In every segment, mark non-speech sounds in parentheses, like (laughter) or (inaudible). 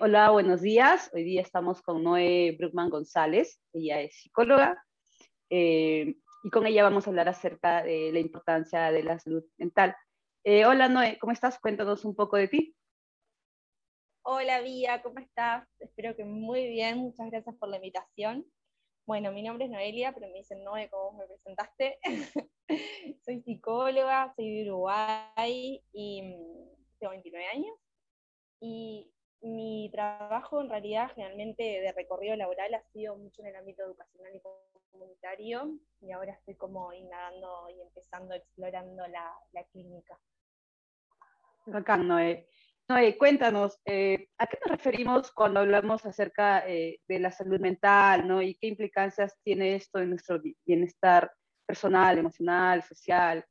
Hola, buenos días. Hoy día estamos con Noé Bruckman González. Ella es psicóloga eh, y con ella vamos a hablar acerca de la importancia de la salud mental. Eh, hola, Noé, ¿cómo estás? Cuéntanos un poco de ti. Hola, Vía, ¿cómo estás? Espero que muy bien. Muchas gracias por la invitación. Bueno, mi nombre es Noelia, pero me dicen Noé, como me presentaste. (laughs) soy psicóloga, soy de Uruguay y mm, tengo 29 años. Y mi trabajo en realidad generalmente de recorrido laboral ha sido mucho en el ámbito educacional y comunitario y ahora estoy como indagando y empezando explorando la, la clínica. Bacán, Noé. Noé, cuéntanos, eh, ¿a qué nos referimos cuando hablamos acerca eh, de la salud mental ¿no? y qué implicancias tiene esto en nuestro bienestar personal, emocional, social?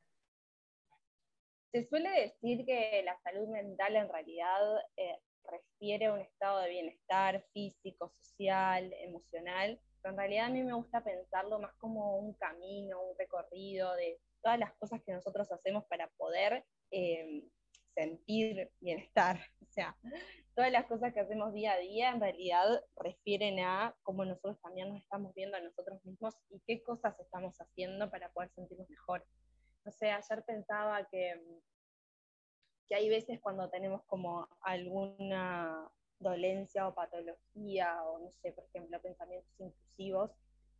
Se suele decir que la salud mental en realidad eh, refiere a un estado de bienestar físico, social, emocional, pero en realidad a mí me gusta pensarlo más como un camino, un recorrido de todas las cosas que nosotros hacemos para poder eh, sentir bienestar. (laughs) O sea, todas las cosas que hacemos día a día en realidad refieren a cómo nosotros también nos estamos viendo a nosotros mismos y qué cosas estamos haciendo para poder sentirnos mejor. No sé, ayer pensaba que que hay veces cuando tenemos como alguna dolencia o patología, o no sé, por ejemplo, pensamientos intrusivos,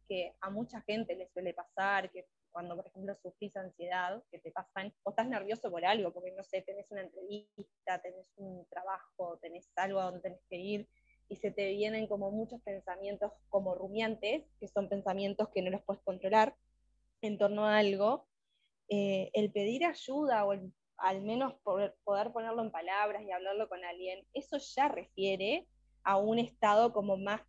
que a mucha gente le suele pasar, que cuando, por ejemplo, sufrís ansiedad, que te pasan, o estás nervioso por algo, porque no sé, tenés una entrevista, tenés un trabajo, tenés algo a donde tenés que ir, y se te vienen como muchos pensamientos como rumiantes, que son pensamientos que no los puedes controlar en torno a algo, eh, el pedir ayuda o el al menos poder, poder ponerlo en palabras y hablarlo con alguien, eso ya refiere a un estado como más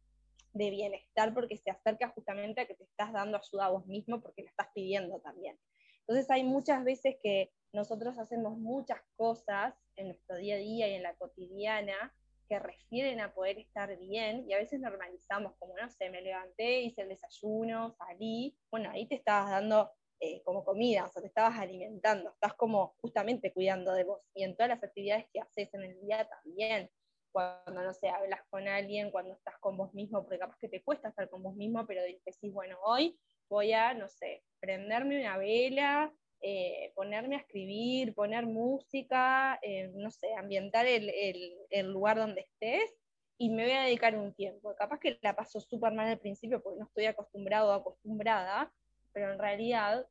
de bienestar porque se acerca justamente a que te estás dando ayuda a vos mismo porque la estás pidiendo también. Entonces hay muchas veces que nosotros hacemos muchas cosas en nuestro día a día y en la cotidiana que refieren a poder estar bien y a veces normalizamos como, no sé, me levanté, hice el desayuno, salí, bueno, ahí te estabas dando eh, como comida, o sea, te estabas alimentando, estás como justamente cuidando de vos. Y en todas las actividades que haces en el día también, cuando, no sé, hablas con alguien, cuando estás con vos mismo, porque capaz que te cuesta estar con vos mismo, pero decís, bueno, hoy voy a, no sé, prenderme una vela, eh, ponerme a escribir, poner música, eh, no sé, ambientar el, el, el, lugar donde estés y me voy a dedicar un tiempo. Capaz que la paso súper mal al principio porque no estoy acostumbrado o acostumbrada, pero en realidad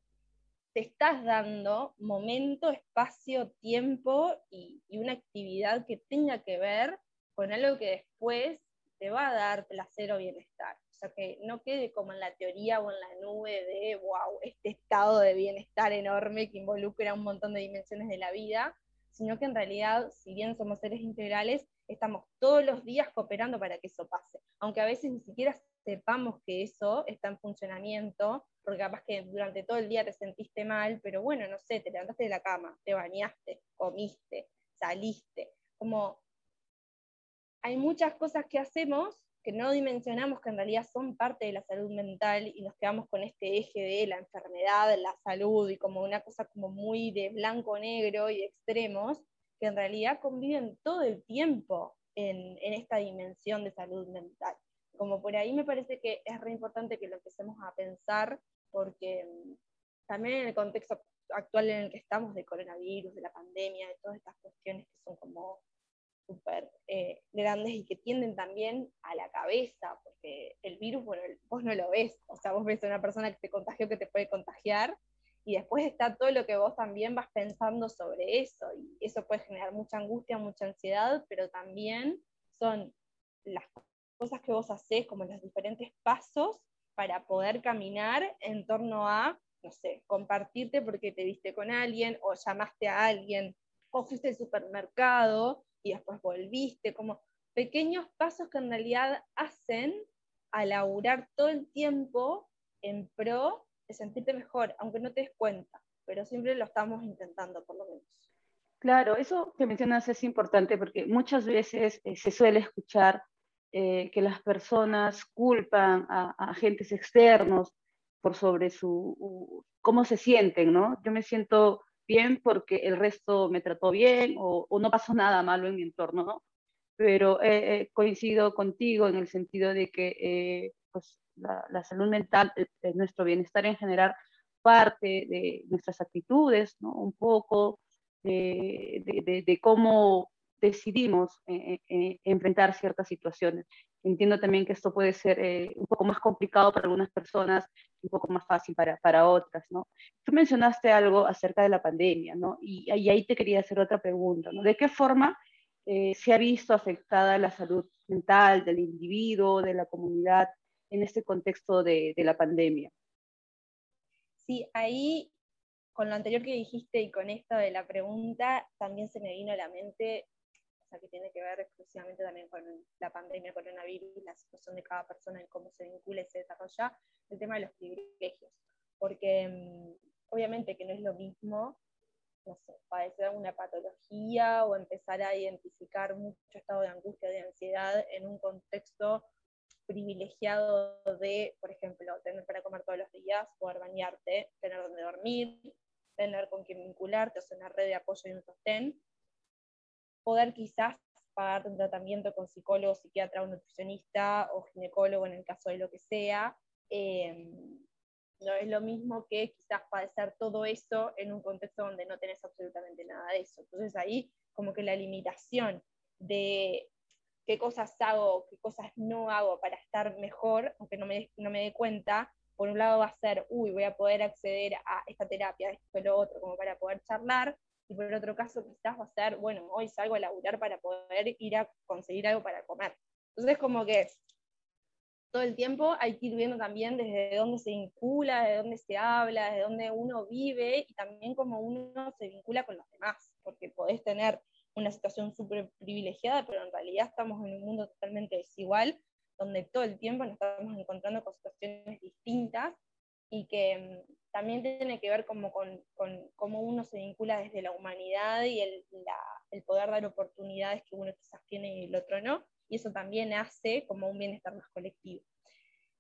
te estás dando momento, espacio, tiempo y, una actividad que tenga que ver con algo que después te va a dar placer o bienestar. O sea, que no quede como en la teoría o en la nube de, wow, este estado de bienestar enorme que involucra un montón de dimensiones de la vida, sino que en realidad, si bien somos seres integrales, estamos todos los días cooperando para que eso pase. Aunque a veces ni siquiera sepamos que eso está en funcionamiento, porque capaz que durante todo el día te sentiste mal, pero bueno, no sé, te levantaste de la cama, te bañaste, comiste, saliste, como hay muchas cosas que hacemos que no dimensionamos que en realidad son parte de la salud mental y nos quedamos con este eje de la enfermedad, la salud y como una cosa como muy de blanco-negro y extremos, que en realidad conviven todo el tiempo en, en esta dimensión de salud mental como por ahí me parece que es re importante que lo empecemos a pensar, porque mm, también en el contexto actual en el que estamos de coronavirus, de la pandemia, de todas estas cuestiones que son como súper eh, grandes y que tienden también a la cabeza, porque el virus, bueno, vos no lo ves, o sea, vos ves a una persona que te contagió, que te puede contagiar, y después está todo lo que vos también vas pensando sobre eso, y eso puede generar mucha angustia, mucha ansiedad, pero también son las cosas que vos haces, como los diferentes pasos para poder caminar en torno a, no sé, compartirte porque te viste con alguien o llamaste a alguien o fuiste al supermercado y después volviste, como pequeños pasos que en realidad hacen a laburar todo el tiempo en pro de sentirte mejor, aunque no te des cuenta, pero siempre lo estamos intentando por lo menos. Claro, eso que mencionas es importante porque muchas veces eh, se suele escuchar eh, que las personas culpan a, agentes externos por sobre su, cómo se sienten, ¿no? Yo me siento bien porque el resto me trató bien o, no pasó nada malo en mi entorno, ¿no? pero coincido contigo en el sentido de que pues, la, salud mental, nuestro bienestar en general, parte de nuestras actitudes, ¿no? Un poco de, de, de cómo decidimos eh, eh, enfrentar ciertas situaciones. Entiendo también que esto puede ser eh, un poco más complicado para algunas personas, un poco más fácil para, para otras, ¿no? Tú mencionaste algo acerca de la pandemia, ¿no? Y, ahí te quería hacer otra pregunta, ¿no? ¿De qué forma se ha visto afectada la salud mental del individuo, de la comunidad, en este contexto de, de la pandemia? Sí, ahí con lo anterior que dijiste y con esto de la pregunta, también se me vino a la mente o sea, que tiene que ver exclusivamente también con la pandemia, coronavirus, la situación de cada persona en cómo se vincula y se desarrolla, el tema de los privilegios. Porque mm, obviamente que no es lo mismo, no sé, padecer una patología o empezar a identificar mucho estado de angustia, de ansiedad en un contexto privilegiado de, por ejemplo, tener para comer todos los días, poder bañarte, tener donde dormir, tener con quién vincularte, o sea, una red de apoyo y un sostén, poder quizás pagar un tratamiento con psicólogo, psiquiatra o nutricionista o ginecólogo en el caso de lo que sea. Em, no es lo mismo que quizás padecer todo eso en un contexto donde no tenés absolutamente nada de eso. Entonces ahí como que la limitación de qué cosas hago, qué cosas no hago para estar mejor, aunque no me, no dé cuenta, por un lado va a ser, uy, voy a poder acceder a esta terapia, esto, lo otro, como para poder charlar, y por otro caso quizás va a ser, bueno, hoy salgo a laburar para poder ir a conseguir algo para comer. Entonces como que todo el tiempo hay que ir viendo también desde dónde se vincula, de dónde se habla, de dónde uno vive y también cómo uno se vincula con los demás, porque podés tener una situación súper privilegiada, pero en realidad estamos en un mundo totalmente desigual, donde todo el tiempo nos estamos encontrando con situaciones distintas y que mm, también tiene que ver como con, cómo uno se vincula desde la humanidad y el, el, poder dar oportunidades que uno quizás tiene y el otro no, y eso también hace como un bienestar más colectivo.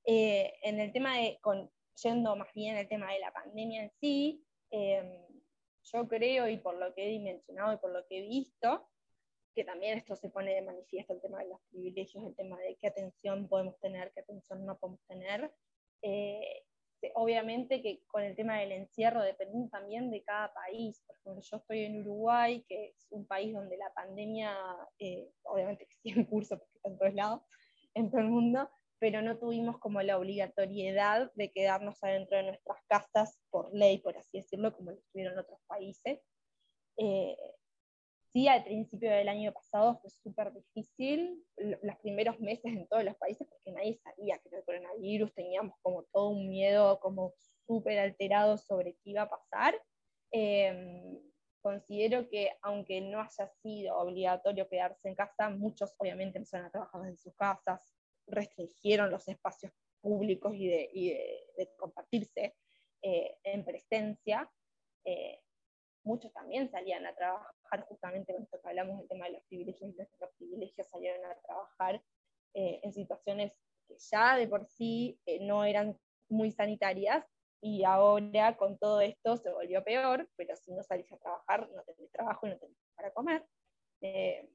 Eh, en el tema de, yendo más bien al tema de la pandemia en sí, eh, yo creo, y por lo que he dimensionado y por lo que he visto, que también esto se pone de manifiesto el tema de los privilegios, el tema de qué atención podemos tener, qué atención no podemos tener, eh, obviamente que con el tema del encierro depende también de cada país. Por ejemplo, yo estoy en Uruguay, que es un país donde la pandemia, eh, obviamente que sigue en curso porque está en todos lados, en todo el mundo, pero no tuvimos como la obligatoriedad de quedarnos adentro de nuestras casas por ley, por así decirlo, como lo tuvieron otros países. Eh, Sí, al principio del año pasado fue súper difícil, los primeros meses en todos los países, porque nadie sabía que era el coronavirus, teníamos como todo un miedo como súper alterado sobre qué iba a pasar. Em, considero que aunque no haya sido obligatorio quedarse en casa, muchos obviamente empezaron a trabajar en sus casas, restringieron los espacios públicos y de, compartirse eh, en presencia. Eh, muchos también salían a trabajar, justamente con esto que hablamos del tema de los privilegios, los privilegios salieron a trabajar eh, en situaciones que ya de por sí eh, no eran muy sanitarias, y ahora con todo esto se volvió peor, pero si no salís a trabajar, no tenés trabajo y no tenés para comer. Eh,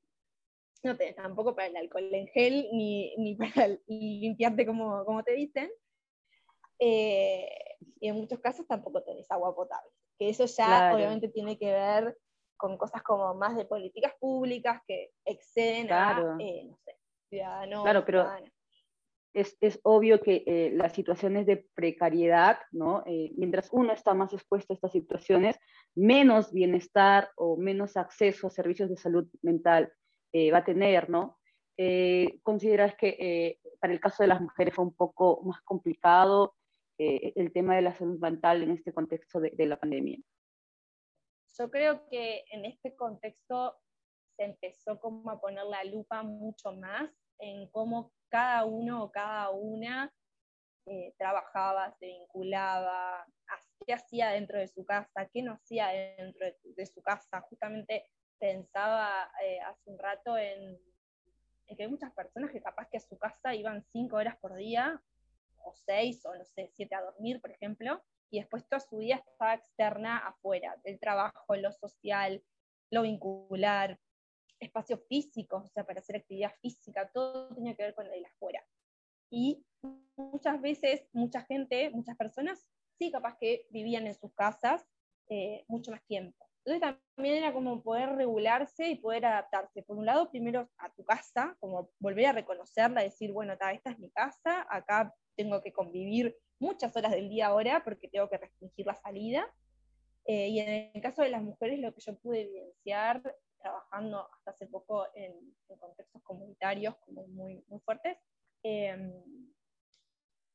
no tenés tampoco para el alcohol en gel, ni, ni para (laughs) limpiarte como, como te dicen. y en muchos casos tampoco tenés agua potable que eso ya obviamente tiene que ver con cosas como más de políticas públicas que exceden a, eh, no sé, ciudadanos. Claro, pero es, es, obvio que eh, las situaciones de precariedad, ¿no? Eh, mientras uno está más expuesto a estas situaciones, menos bienestar o menos acceso a servicios de salud mental va a tener, ¿no? ¿Consideras que para el caso de las mujeres fue un poco más complicado? El tema de la salud mental en este contexto de, la pandemia? Yo creo que en este contexto se empezó como a poner la lupa mucho más en cómo cada uno o cada una eh, trabajaba, se vinculaba, qué hacía dentro de su casa, qué no hacía dentro de, su casa. Justamente pensaba eh, hace un rato en, en, que hay muchas personas que capaz que a su casa iban cinco horas por día o seis, o no sé, siete a dormir, por ejemplo, y después toda su vida estaba externa afuera, del trabajo, lo social, lo vincular, espacios físicos, o sea, para hacer actividad física, todo tenía que ver con el afuera. Y muchas veces, mucha gente, muchas personas, sí, capaz que vivían en sus casas eh, mucho más tiempo. Entonces también era como poder regularse y poder adaptarse. Por un lado, primero a tu casa, como volver a reconocerla, decir, bueno, esta es mi casa, acá tengo que convivir muchas horas del día ahora porque tengo que restringir la salida. Eh, y en el caso de las mujeres, lo que yo pude evidenciar trabajando hasta hace poco en, contextos comunitarios como muy, muy fuertes, em,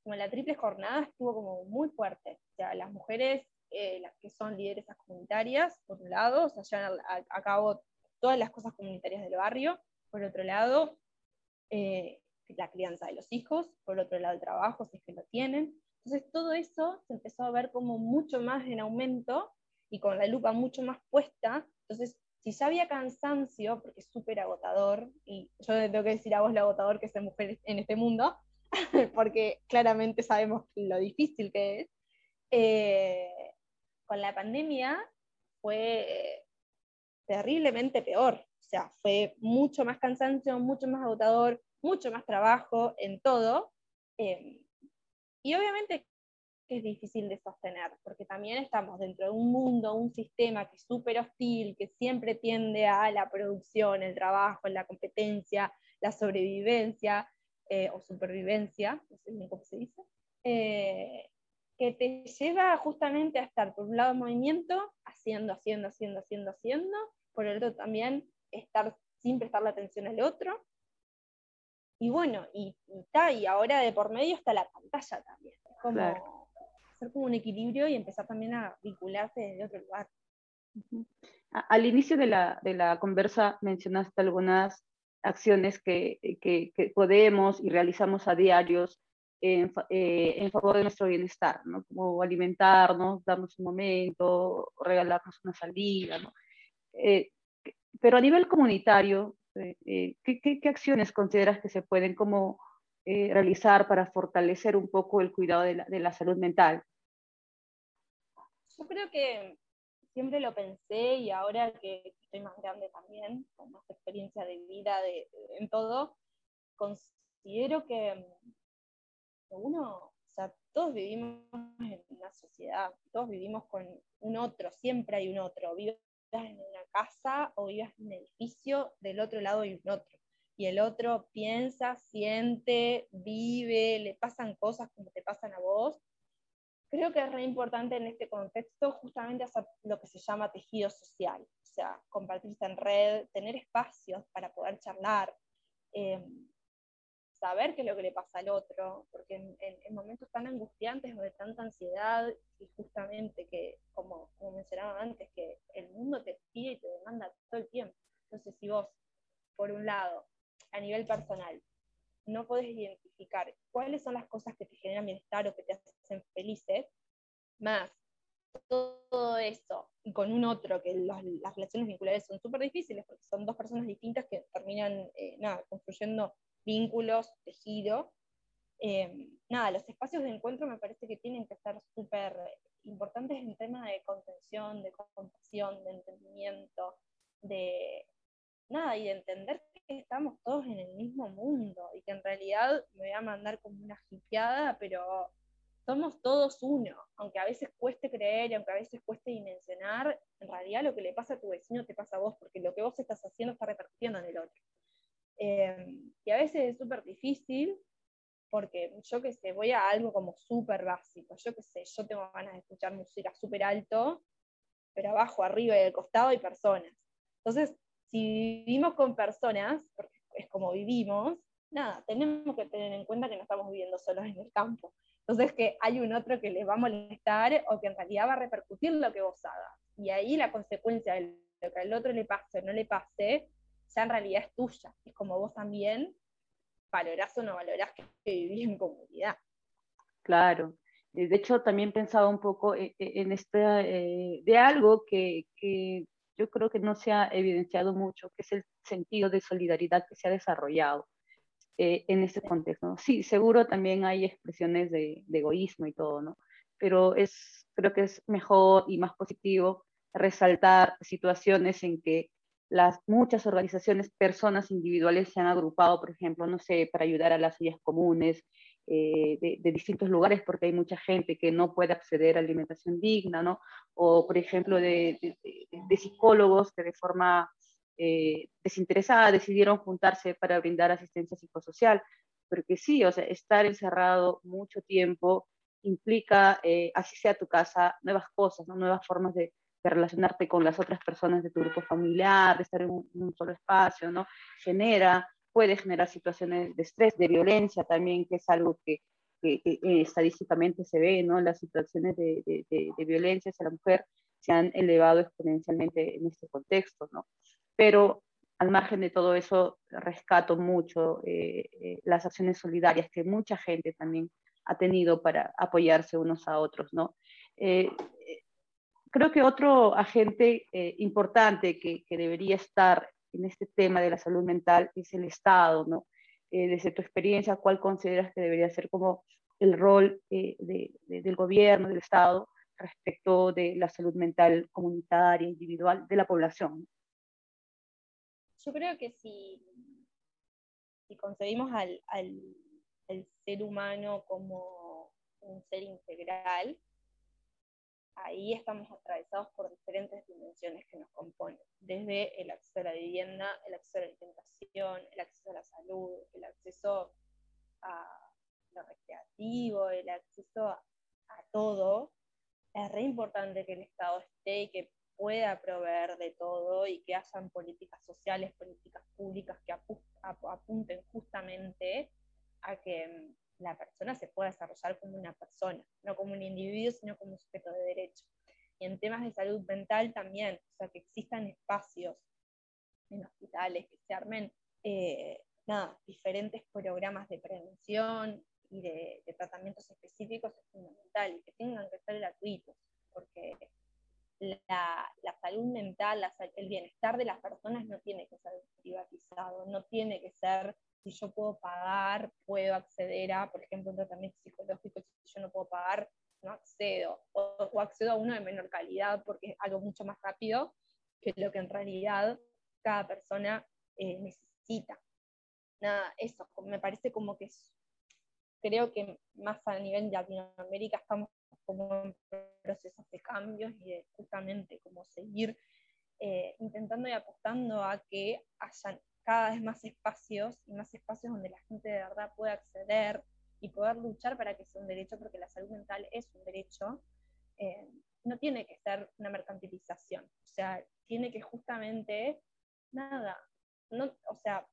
como la triple jornada estuvo como muy fuerte. O sea, las mujeres, eh, las que son lideresas comunitarias, por un lado, o sea, llevan a, cabo todas las cosas comunitarias del barrio, por otro lado, eh, la crianza de los hijos, por otro lado el trabajo, si es que lo tienen. Entonces todo eso se empezó a ver como mucho más en aumento y con la lupa mucho más puesta. Entonces, si ya había cansancio, porque es súper agotador, y yo tengo que decir a vos lo agotador que es ser mujer en este mundo, (laughs) porque claramente sabemos lo difícil que es, eh, con la pandemia fue terriblemente peor. O sea, fue mucho más cansancio, mucho más agotador, mucho más trabajo en todo. Em, y obviamente es difícil de sostener, porque también estamos dentro de un mundo, un sistema que es súper hostil, que siempre tiende a la producción, el trabajo, la competencia, la sobrevivencia eh, o supervivencia, no sé bien cómo se dice, eh, que te lleva justamente a estar por un lado en movimiento, haciendo, haciendo, haciendo, haciendo, haciendo, por el otro también estar sin prestarle atención al otro, y bueno, y, y, ahora de por medio está la pantalla también. Es como hacer como un equilibrio y empezar también a vincularse desde otro lugar. Al inicio de la, de la conversa mencionaste algunas acciones que, que, que, podemos y realizamos a diarios en, eh, en, favor de nuestro bienestar, ¿no? como alimentarnos, darnos un momento, regalarnos una salida. ¿no? Eh, pero a nivel comunitario, eh, eh, ¿qué, acciones consideras que se pueden como eh, realizar para fortalecer un poco el cuidado de la, salud mental? Yo creo que siempre lo pensé y ahora que estoy más grande también, con más experiencia de vida en todo, considero que, uno, o sea, todos vivimos en una sociedad, todos vivimos con un otro, siempre hay un otro, en una casa o vivas en un edificio, del otro lado hay un otro. Y el otro piensa, siente, vive, le pasan cosas como te pasan a vos. Creo que es re importante en este contexto justamente hacer lo que se llama tejido social, o sea, compartirse en red, tener espacios para poder charlar, eh, saber qué es lo que le pasa al otro, porque en, momentos tan angustiantes o de tanta ansiedad, y justamente que, como, mencionaba antes, que el mundo te pide y te demanda todo el tiempo. Entonces, si vos, por un lado, a nivel personal, no podés identificar cuáles son las cosas que te generan bienestar o que te hacen felices, más todo eso, y con un otro, que las relaciones vinculares son súper difíciles, porque son dos personas distintas que terminan eh, nada, construyendo vínculos, tejido. Eh, nada, los espacios de encuentro me parece que tienen que ser súper importantes en tema de contención, de compasión, de entendimiento, de nada, y de entender que estamos todos en el mismo mundo y que en realidad me voy a mandar como una jipeada, pero somos todos uno, aunque a veces cueste creer aunque a veces cueste dimensionar, en realidad lo que le pasa a tu vecino te pasa a vos, porque lo que vos estás haciendo está repercutiendo en el otro. Em, y a veces es súper difícil porque yo que sé, voy a algo como súper básico, yo que sé, yo tengo ganas de escuchar música súper alto, pero abajo, arriba y al costado hay personas. Entonces, si vivimos con personas, porque es como vivimos, nada, tenemos que tener en cuenta que no estamos viviendo solos en el campo. Entonces, que hay un otro que les va a molestar o que en realidad va a repercutir lo que vos hagas. Y ahí la consecuencia de lo que al otro le pase o no le pase ya en realidad es tuya. Es como vos también valorás o no valorás que, vivís en comunidad. Claro. Eh, de hecho, también pensaba un poco eh, eh, en este, de algo que, que, yo creo que no se ha evidenciado mucho, que es el sentido de solidaridad que se ha desarrollado en este contexto. Sí, seguro también hay expresiones de, de, egoísmo y todo, ¿no? Pero es, creo que es mejor y más positivo resaltar situaciones en que las muchas organizaciones, personas individuales se han agrupado, por ejemplo, no sé, para ayudar a las ollas comunes eh, de, distintos lugares, porque hay mucha gente que no puede acceder a alimentación digna, ¿no? O, por ejemplo, de, psicólogos que de forma eh, desinteresada decidieron juntarse para brindar asistencia psicosocial. Porque sí, o sea, estar encerrado mucho tiempo implica, eh, así sea tu casa, nuevas cosas, nuevas formas de, relacionarte con las otras personas de tu grupo familiar, de estar en un, solo espacio, ¿no? Genera, puede generar situaciones de estrés, de violencia también, que es algo que, que, estadísticamente se ve, ¿no? Las situaciones de, de, de, violencia hacia la mujer se han elevado exponencialmente en este contexto, ¿no? Pero al margen de todo eso, rescato mucho eh, eh, las acciones solidarias que mucha gente también ha tenido para apoyarse unos a otros, ¿no? Eh, creo que otro agente importante que, que, debería estar en este tema de la salud mental es el Estado, ¿no? desde tu experiencia, ¿cuál consideras que debería ser como el rol de, del gobierno, del Estado, respecto de la salud mental comunitaria, individual de la población? yo creo que si, si concebimos al, ser humano como un ser integral, ahí estamos atravesados por diferentes dimensiones que nos componen, desde el acceso a la vivienda, el acceso a la alimentación, el acceso a la salud, el acceso a lo recreativo, el acceso a, todo. Es re importante que el Estado esté y que pueda proveer de todo y que hayan políticas sociales, políticas públicas que apunten justamente a que la persona se pueda desarrollar como una persona, no como un individuo, sino como un sujeto de derecho. Y en temas de salud mental también, o sea, que existan espacios en hospitales, que se armen eh, nada, diferentes programas de prevención y de, tratamientos específicos es fundamental y que tengan que ser gratuitos, porque la, salud mental, el bienestar de las personas no tiene que ser privatizado, no tiene que ser, si yo puedo pagar, puedo acceder a, por ejemplo, un tratamiento psicológico, si yo no puedo pagar, no accedo, o, accedo a uno de menor calidad porque es algo mucho más rápido que lo que en realidad cada persona eh, necesita. Nada, eso, me parece como que creo que más a nivel de Latinoamérica estamos como en procesos de cambios y de justamente como seguir eh, intentando y apostando a que hayan cada vez más espacios y más espacios donde la gente de verdad pueda acceder y poder luchar para que sea un derecho, porque la salud mental es un derecho, eh, no tiene que ser una mercantilización, o sea, tiene que justamente, nada, no, o sea,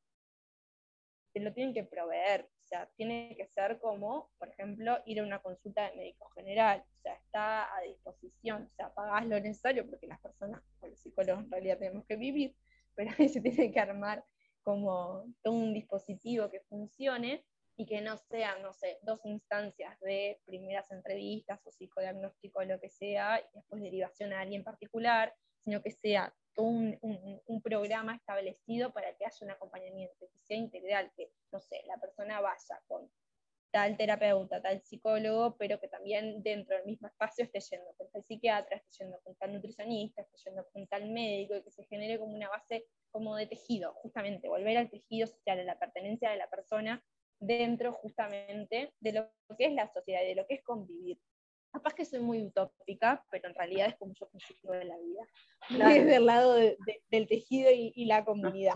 te lo tienen que proveer, o sea, tiene que ser como, por ejemplo, ir a una consulta de médico general, o sea, está a disposición, o sea, pagás lo necesario porque las personas, los psicólogos en realidad tenemos que vivir, pero (laughs) ahí se tiene que armar como todo un dispositivo que funcione y que no sean, no sé, dos instancias de primeras entrevistas o psicodiagnóstico o lo que sea, y después derivación a alguien particular, sino que sea un, un, programa establecido para que haya un acompañamiento, que sea integral, que, no sé, la persona vaya con tal terapeuta, tal psicólogo, pero que también dentro del mismo espacio esté yendo con tal psiquiatra, esté yendo con tal nutricionista, esté yendo con tal médico, y que se genere como una base como de tejido, justamente, volver al tejido social, a la pertenencia de la persona dentro justamente de lo que es la sociedad, de lo que es convivir. Capaz que soy muy utópica, pero en realidad es como yo consigo de la vida, (laughs) desde el lado del tejido y, la comunidad.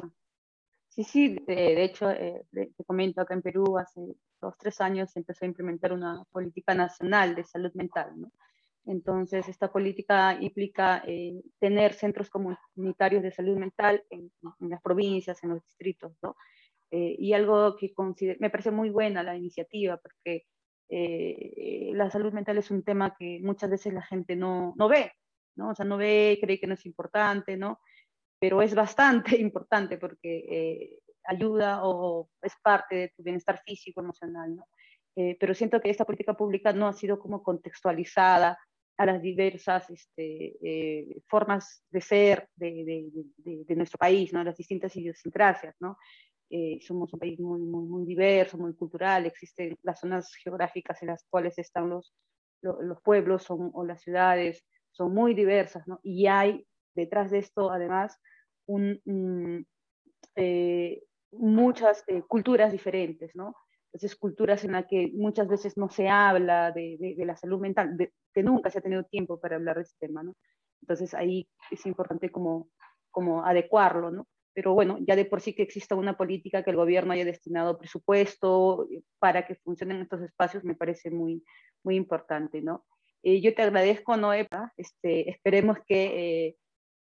Sí, sí, de, hecho, eh, te comento acá en Perú, hace dos, tres años se empezó a implementar una política nacional de salud mental, ¿no? Entonces, esta política implica eh, tener centros comunitarios de salud mental en, las provincias, en los distritos, ¿no? Eh, y algo que me parece muy buena la iniciativa, porque eh, la salud mental es un tema que muchas veces la gente no, no ve, ¿no? O sea, no ve, cree que no es importante, ¿no? Pero es bastante (laughs) importante porque eh, ayuda o es parte de tu bienestar físico, emocional, ¿no? Eh, pero siento que esta política pública no ha sido como contextualizada a las diversas este, formas de ser de, de, de, nuestro país, ¿no? las distintas idiosincrasias. ¿no? Eh, somos un país muy, muy, muy, diverso, muy cultural, existen las zonas geográficas en las cuales están los, los, pueblos son, o las ciudades, son muy diversas, ¿no? Y hay detrás de esto, además, eh, muchas eh, culturas diferentes, ¿no? Entonces, culturas en las que muchas veces no se habla de, de, la salud mental, de, que nunca se ha tenido tiempo para hablar de este tema, ¿no? Entonces, ahí es importante como, como adecuarlo, ¿no? Pero bueno, ya de por sí que exista una política que el gobierno haya destinado presupuesto para que funcionen estos espacios me parece muy, muy importante, ¿no? Eh, yo te agradezco, Noé, este, esperemos que,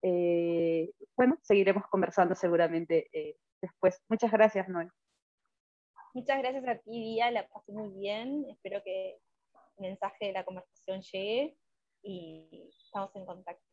eh, eh, bueno, seguiremos conversando seguramente después. Muchas gracias, Noé. Muchas gracias a ti, Día, la pasé muy bien, espero que el mensaje de la conversación llegue y estamos en contacto.